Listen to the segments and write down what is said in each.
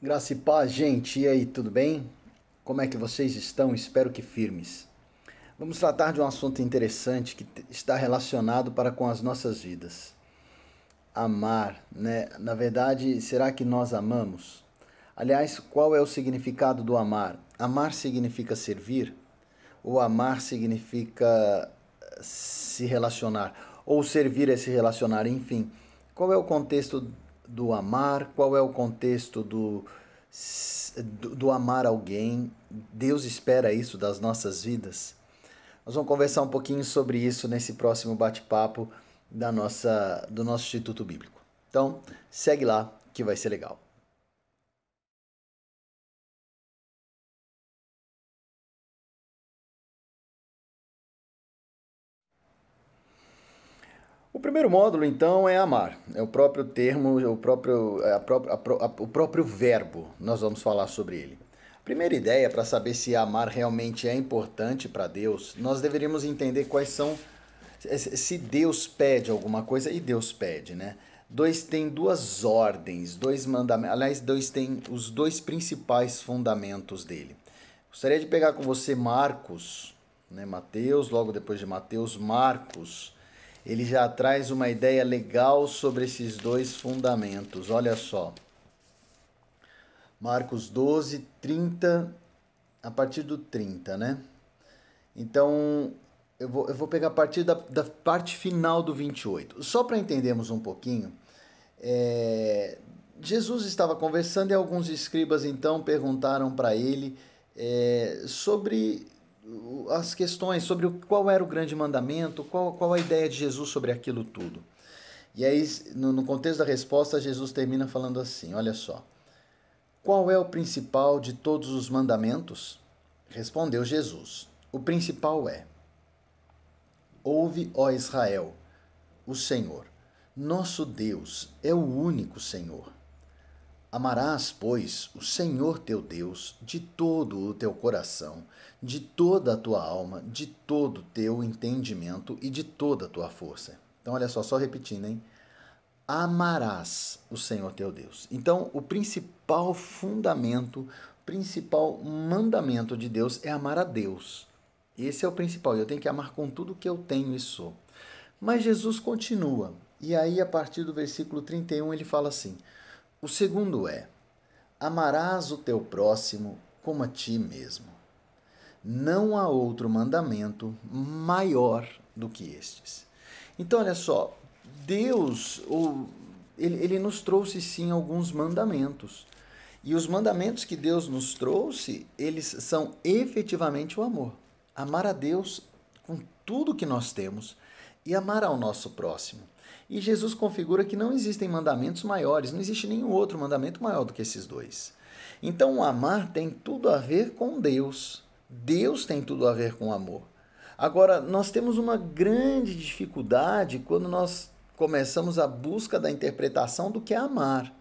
Graça e paz, gente. E aí, tudo bem? Como é que vocês estão? Espero que firmes. Vamos tratar de um assunto interessante que está relacionado para com as nossas vidas. Amar, né? Na verdade, será que nós amamos? Aliás, qual é o significado do amar? Amar significa servir? Ou amar significa se relacionar? Ou servir é se relacionar? Enfim, qual é o contexto do amar, qual é o contexto do, do, amar alguém. Deus espera isso das nossas vidas. Nós vamos conversar um pouquinho sobre isso nesse próximo bate-papo da nossa do nosso Instituto Bíblico. Então, segue lá que vai ser legal. O primeiro módulo, então, é amar. É o próprio termo, o próprio, é a própria, a, a, o próprio verbo. Nós vamos falar sobre ele. A primeira ideia para saber se amar realmente é importante para Deus, nós deveríamos entender quais são. Se Deus pede alguma coisa, e Deus pede, né? Dois tem duas ordens, dois mandamentos. Aliás, dois tem os dois principais fundamentos dele. Gostaria de pegar com você Marcos, né? Mateus, logo depois de Mateus, Marcos ele já traz uma ideia legal sobre esses dois fundamentos. Olha só. Marcos 12, 30, a partir do 30, né? Então, eu vou, eu vou pegar a partir da, da parte final do 28. Só para entendermos um pouquinho, é, Jesus estava conversando e alguns escribas então perguntaram para ele é, sobre as questões sobre o, qual era o grande mandamento, qual, qual a ideia de Jesus sobre aquilo tudo. E aí, no, no contexto da resposta, Jesus termina falando assim: olha só. Qual é o principal de todos os mandamentos? Respondeu Jesus: O principal é: Ouve, ó Israel, o Senhor, nosso Deus é o único Senhor. Amarás, pois, o Senhor teu Deus de todo o teu coração, de toda a tua alma, de todo o teu entendimento e de toda a tua força. Então, olha só, só repetindo, hein? Amarás o Senhor teu Deus. Então, o principal fundamento, o principal mandamento de Deus é amar a Deus. Esse é o principal. Eu tenho que amar com tudo que eu tenho e sou. Mas Jesus continua. E aí, a partir do versículo 31, ele fala assim o segundo é: amarás o teu próximo como a ti mesmo. Não há outro mandamento maior do que estes. Então, olha só, Deus, ele, ele nos trouxe sim alguns mandamentos. E os mandamentos que Deus nos trouxe, eles são efetivamente o amor. Amar a Deus com tudo que nós temos e amar ao nosso próximo. E Jesus configura que não existem mandamentos maiores, não existe nenhum outro mandamento maior do que esses dois. Então, o amar tem tudo a ver com Deus. Deus tem tudo a ver com o amor. Agora, nós temos uma grande dificuldade quando nós começamos a busca da interpretação do que é amar.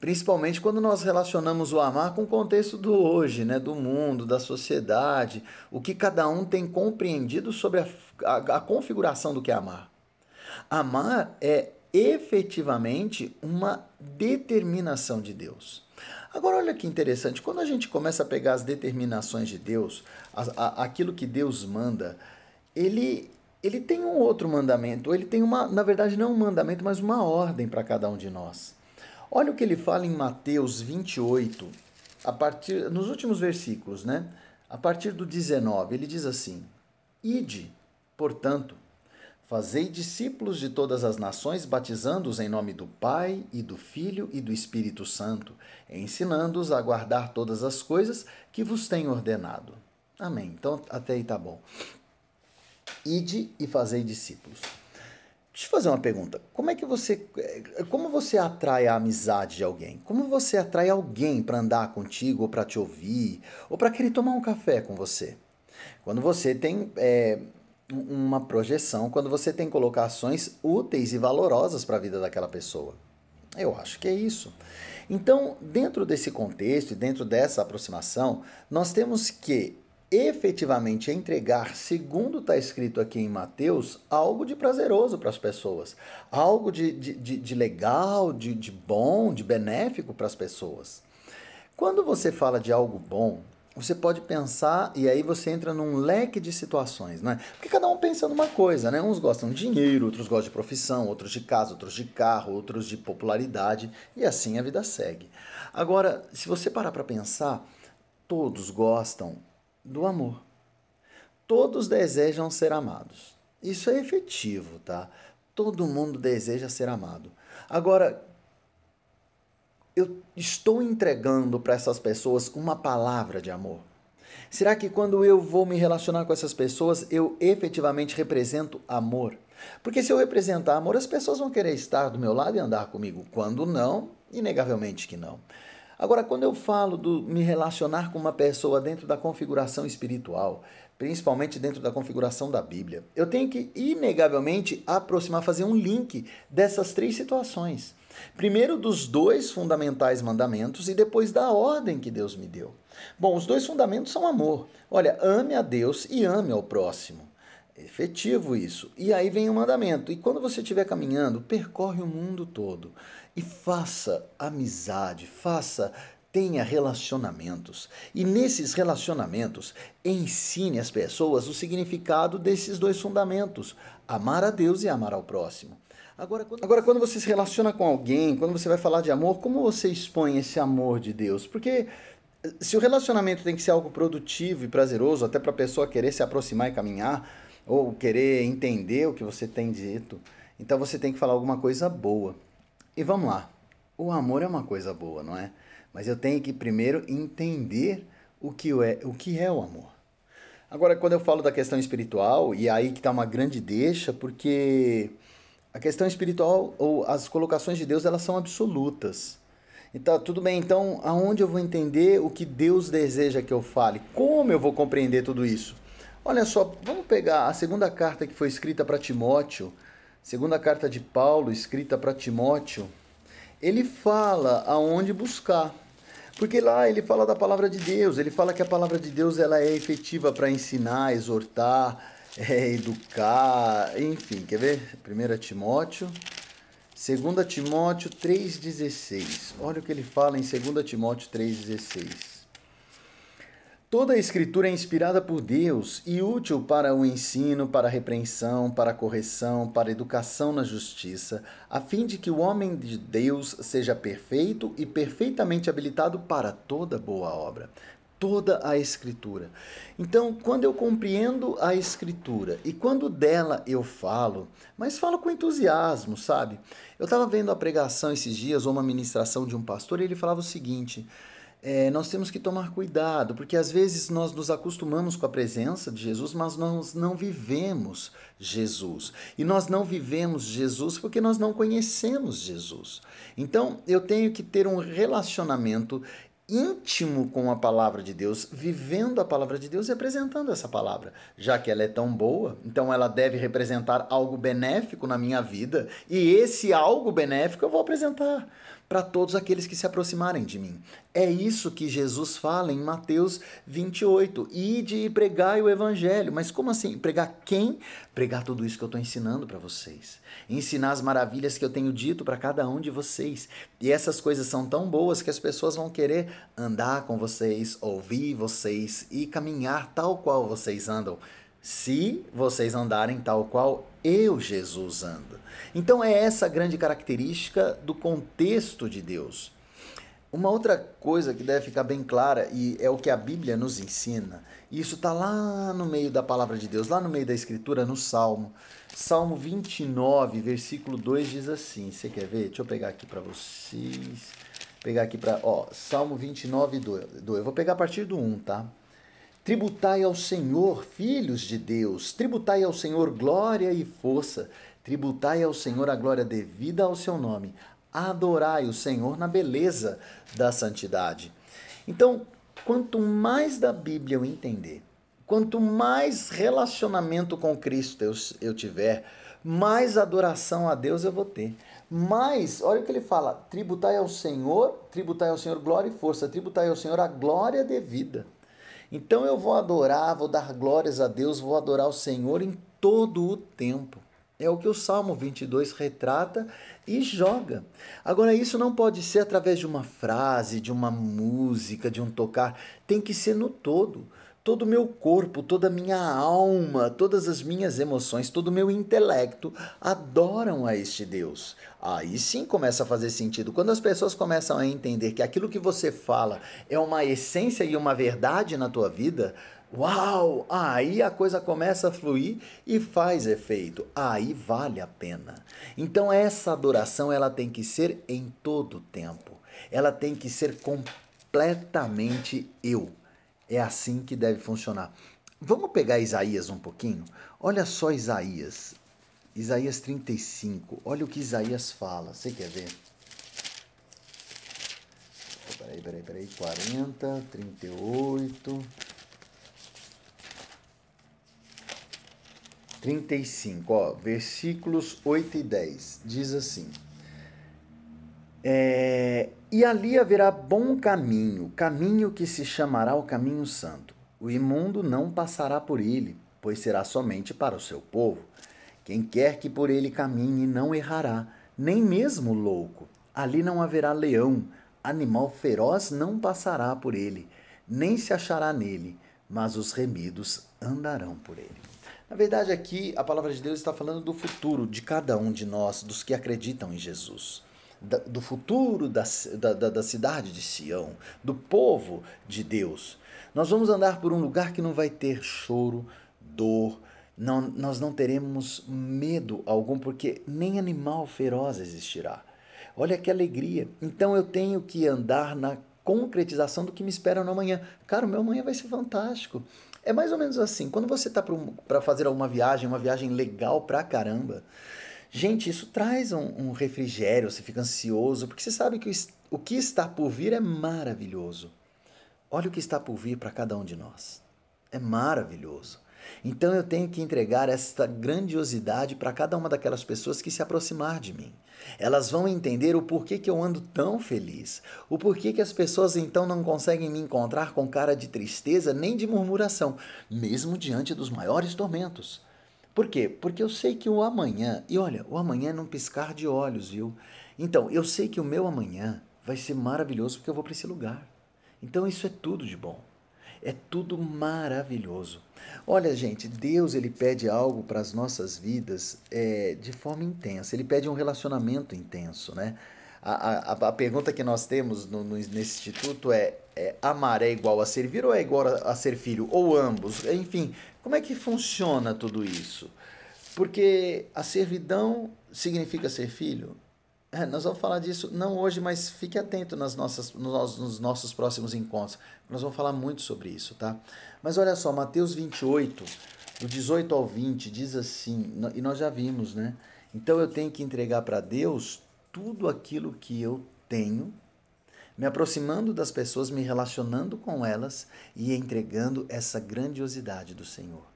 Principalmente quando nós relacionamos o amar com o contexto do hoje, né, do mundo, da sociedade, o que cada um tem compreendido sobre a, a, a configuração do que é amar. Amar é efetivamente uma determinação de Deus. Agora, olha que interessante, quando a gente começa a pegar as determinações de Deus, a, a, aquilo que Deus manda, ele, ele tem um outro mandamento, ele tem uma, na verdade, não um mandamento, mas uma ordem para cada um de nós. Olha o que ele fala em Mateus 28, a partir, nos últimos versículos, né? A partir do 19, ele diz assim: Ide, portanto, Fazei discípulos de todas as nações, batizando-os em nome do Pai e do Filho e do Espírito Santo, ensinando-os a guardar todas as coisas que vos tenho ordenado. Amém. Então, até aí tá bom. Ide e fazei discípulos. Deixa eu fazer uma pergunta. Como é que você, como você atrai a amizade de alguém? Como você atrai alguém para andar contigo, ou para te ouvir, ou para querer tomar um café com você? Quando você tem é, uma projeção quando você tem colocações úteis e valorosas para a vida daquela pessoa. Eu acho que é isso. Então, dentro desse contexto e dentro dessa aproximação, nós temos que efetivamente entregar, segundo está escrito aqui em Mateus, algo de prazeroso para as pessoas, algo de, de, de, de legal, de, de bom, de benéfico para as pessoas. Quando você fala de algo bom, você pode pensar e aí você entra num leque de situações, né? Porque cada um pensa numa coisa, né? Uns gostam de dinheiro, outros gostam de profissão, outros de casa, outros de carro, outros de popularidade e assim a vida segue. Agora, se você parar para pensar, todos gostam do amor. Todos desejam ser amados. Isso é efetivo, tá? Todo mundo deseja ser amado. Agora, eu estou entregando para essas pessoas uma palavra de amor? Será que quando eu vou me relacionar com essas pessoas, eu efetivamente represento amor? Porque se eu representar amor, as pessoas vão querer estar do meu lado e andar comigo. Quando não, inegavelmente que não. Agora, quando eu falo do me relacionar com uma pessoa dentro da configuração espiritual, principalmente dentro da configuração da Bíblia, eu tenho que inegavelmente aproximar, fazer um link dessas três situações. Primeiro dos dois fundamentais mandamentos e depois da ordem que Deus me deu. Bom, os dois fundamentos são amor. Olha, ame a Deus e ame ao próximo. É efetivo isso. E aí vem o mandamento. E quando você estiver caminhando, percorre o mundo todo e faça amizade, faça tenha relacionamentos. E nesses relacionamentos, ensine as pessoas o significado desses dois fundamentos: amar a Deus e amar ao próximo. Agora quando... Agora, quando você se relaciona com alguém, quando você vai falar de amor, como você expõe esse amor de Deus? Porque eh, se o relacionamento tem que ser algo produtivo e prazeroso, até para a pessoa querer se aproximar e caminhar, ou querer entender o que você tem dito, então você tem que falar alguma coisa boa. E vamos lá. O amor é uma coisa boa, não é? Mas eu tenho que primeiro entender o que é o, que é o amor. Agora, quando eu falo da questão espiritual, e aí que está uma grande deixa, porque a questão espiritual ou as colocações de Deus, elas são absolutas. Então, tudo bem, então aonde eu vou entender o que Deus deseja que eu fale? Como eu vou compreender tudo isso? Olha só, vamos pegar a segunda carta que foi escrita para Timóteo, segunda carta de Paulo escrita para Timóteo. Ele fala aonde buscar. Porque lá ele fala da palavra de Deus, ele fala que a palavra de Deus ela é efetiva para ensinar, exortar, é, educar, enfim, quer ver? 1 Timóteo, 2 Timóteo 3,16. Olha o que ele fala em 2 Timóteo 3,16. Toda a escritura é inspirada por Deus e útil para o ensino, para a repreensão, para a correção, para a educação na justiça, a fim de que o homem de Deus seja perfeito e perfeitamente habilitado para toda boa obra toda a Escritura. Então, quando eu compreendo a Escritura e quando dela eu falo, mas falo com entusiasmo, sabe? Eu estava vendo a pregação esses dias, ou uma ministração de um pastor, e ele falava o seguinte. É, nós temos que tomar cuidado, porque às vezes nós nos acostumamos com a presença de Jesus, mas nós não vivemos Jesus. E nós não vivemos Jesus porque nós não conhecemos Jesus. Então eu tenho que ter um relacionamento íntimo com a palavra de Deus, vivendo a palavra de Deus e apresentando essa palavra. Já que ela é tão boa, então ela deve representar algo benéfico na minha vida, e esse algo benéfico eu vou apresentar para todos aqueles que se aproximarem de mim. É isso que Jesus fala em Mateus 28. Ide e pregai o evangelho. Mas como assim? Pregar quem? Pregar tudo isso que eu estou ensinando para vocês. Ensinar as maravilhas que eu tenho dito para cada um de vocês. E essas coisas são tão boas que as pessoas vão querer andar com vocês, ouvir vocês e caminhar tal qual vocês andam se vocês andarem tal qual eu, Jesus, ando. Então é essa grande característica do contexto de Deus. Uma outra coisa que deve ficar bem clara, e é o que a Bíblia nos ensina, e isso está lá no meio da palavra de Deus, lá no meio da Escritura, no Salmo. Salmo 29, versículo 2 diz assim: Você quer ver? Deixa eu pegar aqui para vocês. Pegar aqui para. Ó, Salmo 29, 2. Eu vou pegar a partir do 1, tá? Tributai ao Senhor, filhos de Deus, tributai ao Senhor glória e força, tributai ao Senhor a glória devida ao seu nome, adorai o Senhor na beleza da santidade. Então, quanto mais da Bíblia eu entender, quanto mais relacionamento com Cristo eu, eu tiver, mais adoração a Deus eu vou ter. Mais, olha o que ele fala: tributai ao Senhor, tributai ao Senhor glória e força, tributai ao Senhor a glória devida. Então eu vou adorar, vou dar glórias a Deus, vou adorar o Senhor em todo o tempo. É o que o Salmo 22 retrata e joga. Agora, isso não pode ser através de uma frase, de uma música, de um tocar. Tem que ser no todo. Todo o meu corpo, toda a minha alma, todas as minhas emoções, todo o meu intelecto adoram a este Deus. Aí sim começa a fazer sentido. Quando as pessoas começam a entender que aquilo que você fala é uma essência e uma verdade na tua vida, Uau! Aí a coisa começa a fluir e faz efeito. Aí vale a pena. Então essa adoração ela tem que ser em todo o tempo. Ela tem que ser completamente eu. É assim que deve funcionar. Vamos pegar Isaías um pouquinho? Olha só Isaías. Isaías 35. Olha o que Isaías fala. Você quer ver? Peraí, peraí, peraí. 40, 38. 35, ó, versículos 8 e 10, diz assim: é, E ali haverá bom caminho, caminho que se chamará o caminho santo. O imundo não passará por ele, pois será somente para o seu povo. Quem quer que por ele caminhe não errará, nem mesmo louco. Ali não haverá leão, animal feroz não passará por ele, nem se achará nele, mas os remidos andarão por ele. Na verdade, aqui a palavra de Deus está falando do futuro de cada um de nós, dos que acreditam em Jesus. Da, do futuro da, da, da cidade de Sião, do povo de Deus. Nós vamos andar por um lugar que não vai ter choro, dor, não, nós não teremos medo algum, porque nem animal feroz existirá. Olha que alegria. Então eu tenho que andar na concretização do que me espera no amanhã. Cara, o meu amanhã vai ser fantástico. É mais ou menos assim. Quando você está para fazer alguma viagem, uma viagem legal pra caramba, gente, isso traz um, um refrigério, você fica ansioso, porque você sabe que o, o que está por vir é maravilhoso. Olha o que está por vir para cada um de nós. É maravilhoso. Então eu tenho que entregar esta grandiosidade para cada uma daquelas pessoas que se aproximar de mim. Elas vão entender o porquê que eu ando tão feliz, o porquê que as pessoas então não conseguem me encontrar com cara de tristeza nem de murmuração, mesmo diante dos maiores tormentos. Por quê? Porque eu sei que o amanhã, e olha, o amanhã é num piscar de olhos, viu? Então, eu sei que o meu amanhã vai ser maravilhoso porque eu vou para esse lugar. Então, isso é tudo de bom. É tudo maravilhoso. Olha, gente, Deus ele pede algo para as nossas vidas é, de forma intensa. Ele pede um relacionamento intenso, né? A, a, pergunta que nós temos no, no, nesse instituto é, é: amar é igual a servir ou é igual a, a ser filho? Ou ambos? Enfim, como é que funciona tudo isso? Porque a servidão significa ser filho? É, nós vamos falar disso não hoje, mas fique atento nas nossas, nos, nos nossos próximos encontros. Nós vamos falar muito sobre isso, tá? Mas olha só, Mateus 28, do 18 ao 20, diz assim, e nós já vimos, né? Então eu tenho que entregar para Deus tudo aquilo que eu tenho, me aproximando das pessoas, me relacionando com elas e entregando essa grandiosidade do Senhor.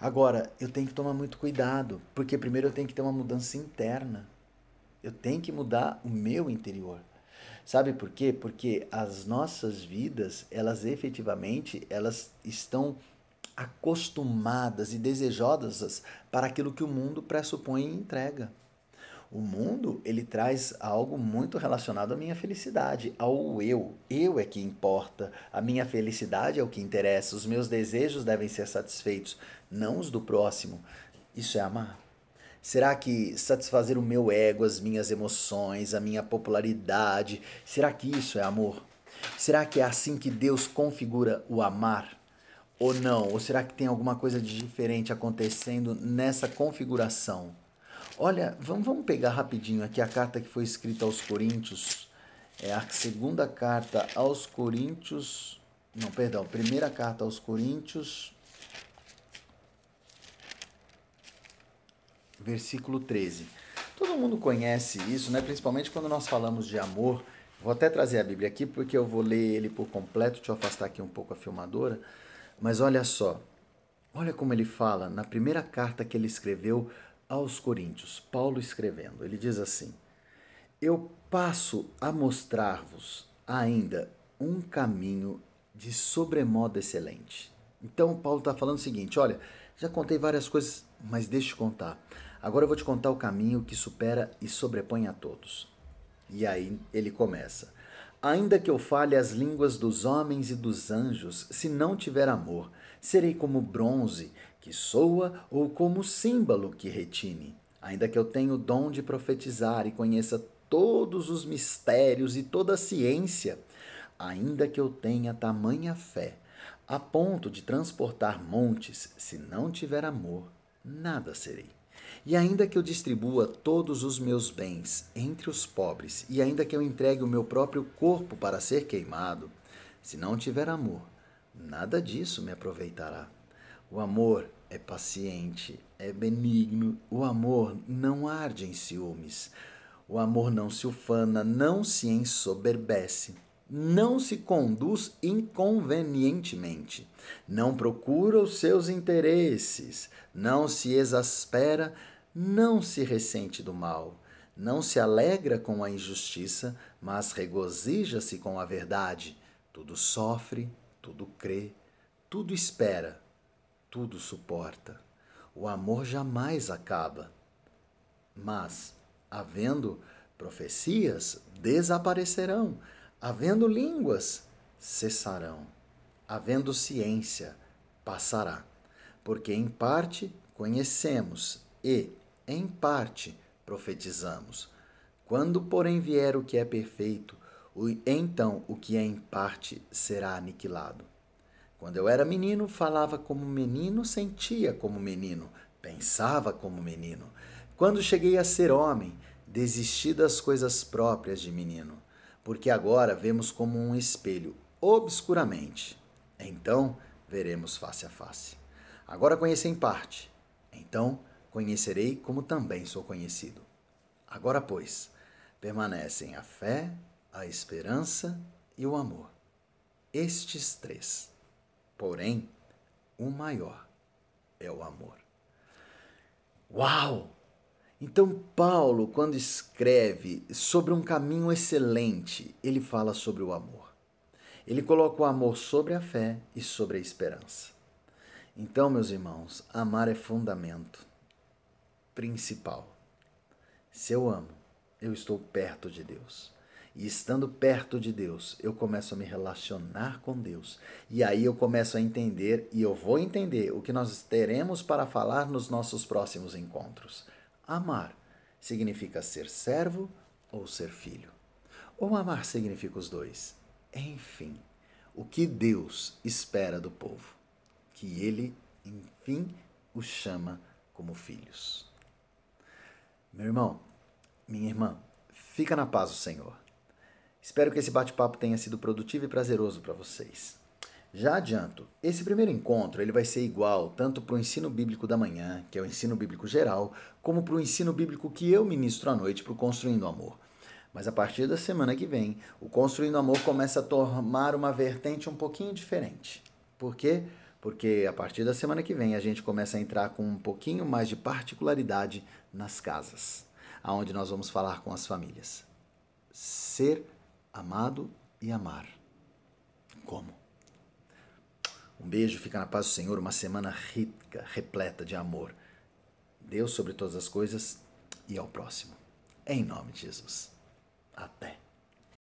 Agora, eu tenho que tomar muito cuidado, porque primeiro eu tenho que ter uma mudança interna. Eu tenho que mudar o meu interior. Sabe por quê? Porque as nossas vidas, elas efetivamente, elas estão acostumadas e desejosas para aquilo que o mundo pressupõe e entrega. O mundo, ele traz algo muito relacionado à minha felicidade, ao eu. Eu é que importa. A minha felicidade é o que interessa. Os meus desejos devem ser satisfeitos, não os do próximo. Isso é amar. Será que satisfazer o meu ego, as minhas emoções, a minha popularidade, será que isso é amor? Será que é assim que Deus configura o amar? Ou não? Ou será que tem alguma coisa de diferente acontecendo nessa configuração? Olha, vamos, vamos pegar rapidinho aqui a carta que foi escrita aos Coríntios. É a segunda carta aos Coríntios. Não, perdão, primeira carta aos Coríntios, versículo 13. Todo mundo conhece isso, né? principalmente quando nós falamos de amor. Vou até trazer a Bíblia aqui porque eu vou ler ele por completo. Deixa eu afastar aqui um pouco a filmadora. Mas olha só, olha como ele fala na primeira carta que ele escreveu aos Coríntios, Paulo escrevendo. Ele diz assim: Eu passo a mostrar-vos ainda um caminho de sobremodo excelente. Então, Paulo está falando o seguinte: olha, já contei várias coisas, mas deixa eu contar. Agora eu vou te contar o caminho que supera e sobrepõe a todos. E aí ele começa. Ainda que eu fale as línguas dos homens e dos anjos, se não tiver amor, serei como bronze que soa ou como símbolo que retine. Ainda que eu tenha o dom de profetizar e conheça todos os mistérios e toda a ciência, ainda que eu tenha tamanha fé, a ponto de transportar montes, se não tiver amor, nada serei. E ainda que eu distribua todos os meus bens entre os pobres, e ainda que eu entregue o meu próprio corpo para ser queimado, se não tiver amor, nada disso me aproveitará. O amor é paciente, é benigno, o amor não arde em ciúmes, o amor não se ufana, não se ensoberbece, não se conduz inconvenientemente, não procura os seus interesses, não se exaspera, não se ressente do mal, não se alegra com a injustiça, mas regozija-se com a verdade. Tudo sofre, tudo crê, tudo espera, tudo suporta. O amor jamais acaba. Mas, havendo profecias, desaparecerão, havendo línguas, cessarão, havendo ciência, passará. Porque em parte conhecemos e, em parte, profetizamos. Quando, porém, vier o que é perfeito, então o que é em parte será aniquilado. Quando eu era menino, falava como menino, sentia como menino, pensava como menino. Quando cheguei a ser homem, desisti das coisas próprias de menino, porque agora vemos como um espelho, obscuramente. Então veremos face a face. Agora conheci em parte, então conhecerei como também sou conhecido. Agora, pois, permanecem a fé, a esperança e o amor. Estes três Porém, o maior é o amor. Uau! Então, Paulo, quando escreve sobre um caminho excelente, ele fala sobre o amor. Ele coloca o amor sobre a fé e sobre a esperança. Então, meus irmãos, amar é fundamento principal. Se eu amo, eu estou perto de Deus. E estando perto de Deus, eu começo a me relacionar com Deus. E aí eu começo a entender, e eu vou entender o que nós teremos para falar nos nossos próximos encontros. Amar significa ser servo ou ser filho. Ou amar significa os dois. Enfim, o que Deus espera do povo? Que ele, enfim, os chama como filhos. Meu irmão, minha irmã, fica na paz do Senhor. Espero que esse bate-papo tenha sido produtivo e prazeroso para vocês. Já adianto, esse primeiro encontro ele vai ser igual tanto para o ensino bíblico da manhã, que é o ensino bíblico geral, como para o ensino bíblico que eu ministro à noite para o Construindo Amor. Mas a partir da semana que vem, o Construindo Amor começa a tomar uma vertente um pouquinho diferente. Por quê? Porque a partir da semana que vem a gente começa a entrar com um pouquinho mais de particularidade nas casas, aonde nós vamos falar com as famílias. Ser amado e amar. Como? Um beijo, fica na paz do Senhor, uma semana rica, repleta de amor. Deus sobre todas as coisas e ao próximo. Em nome de Jesus. Até.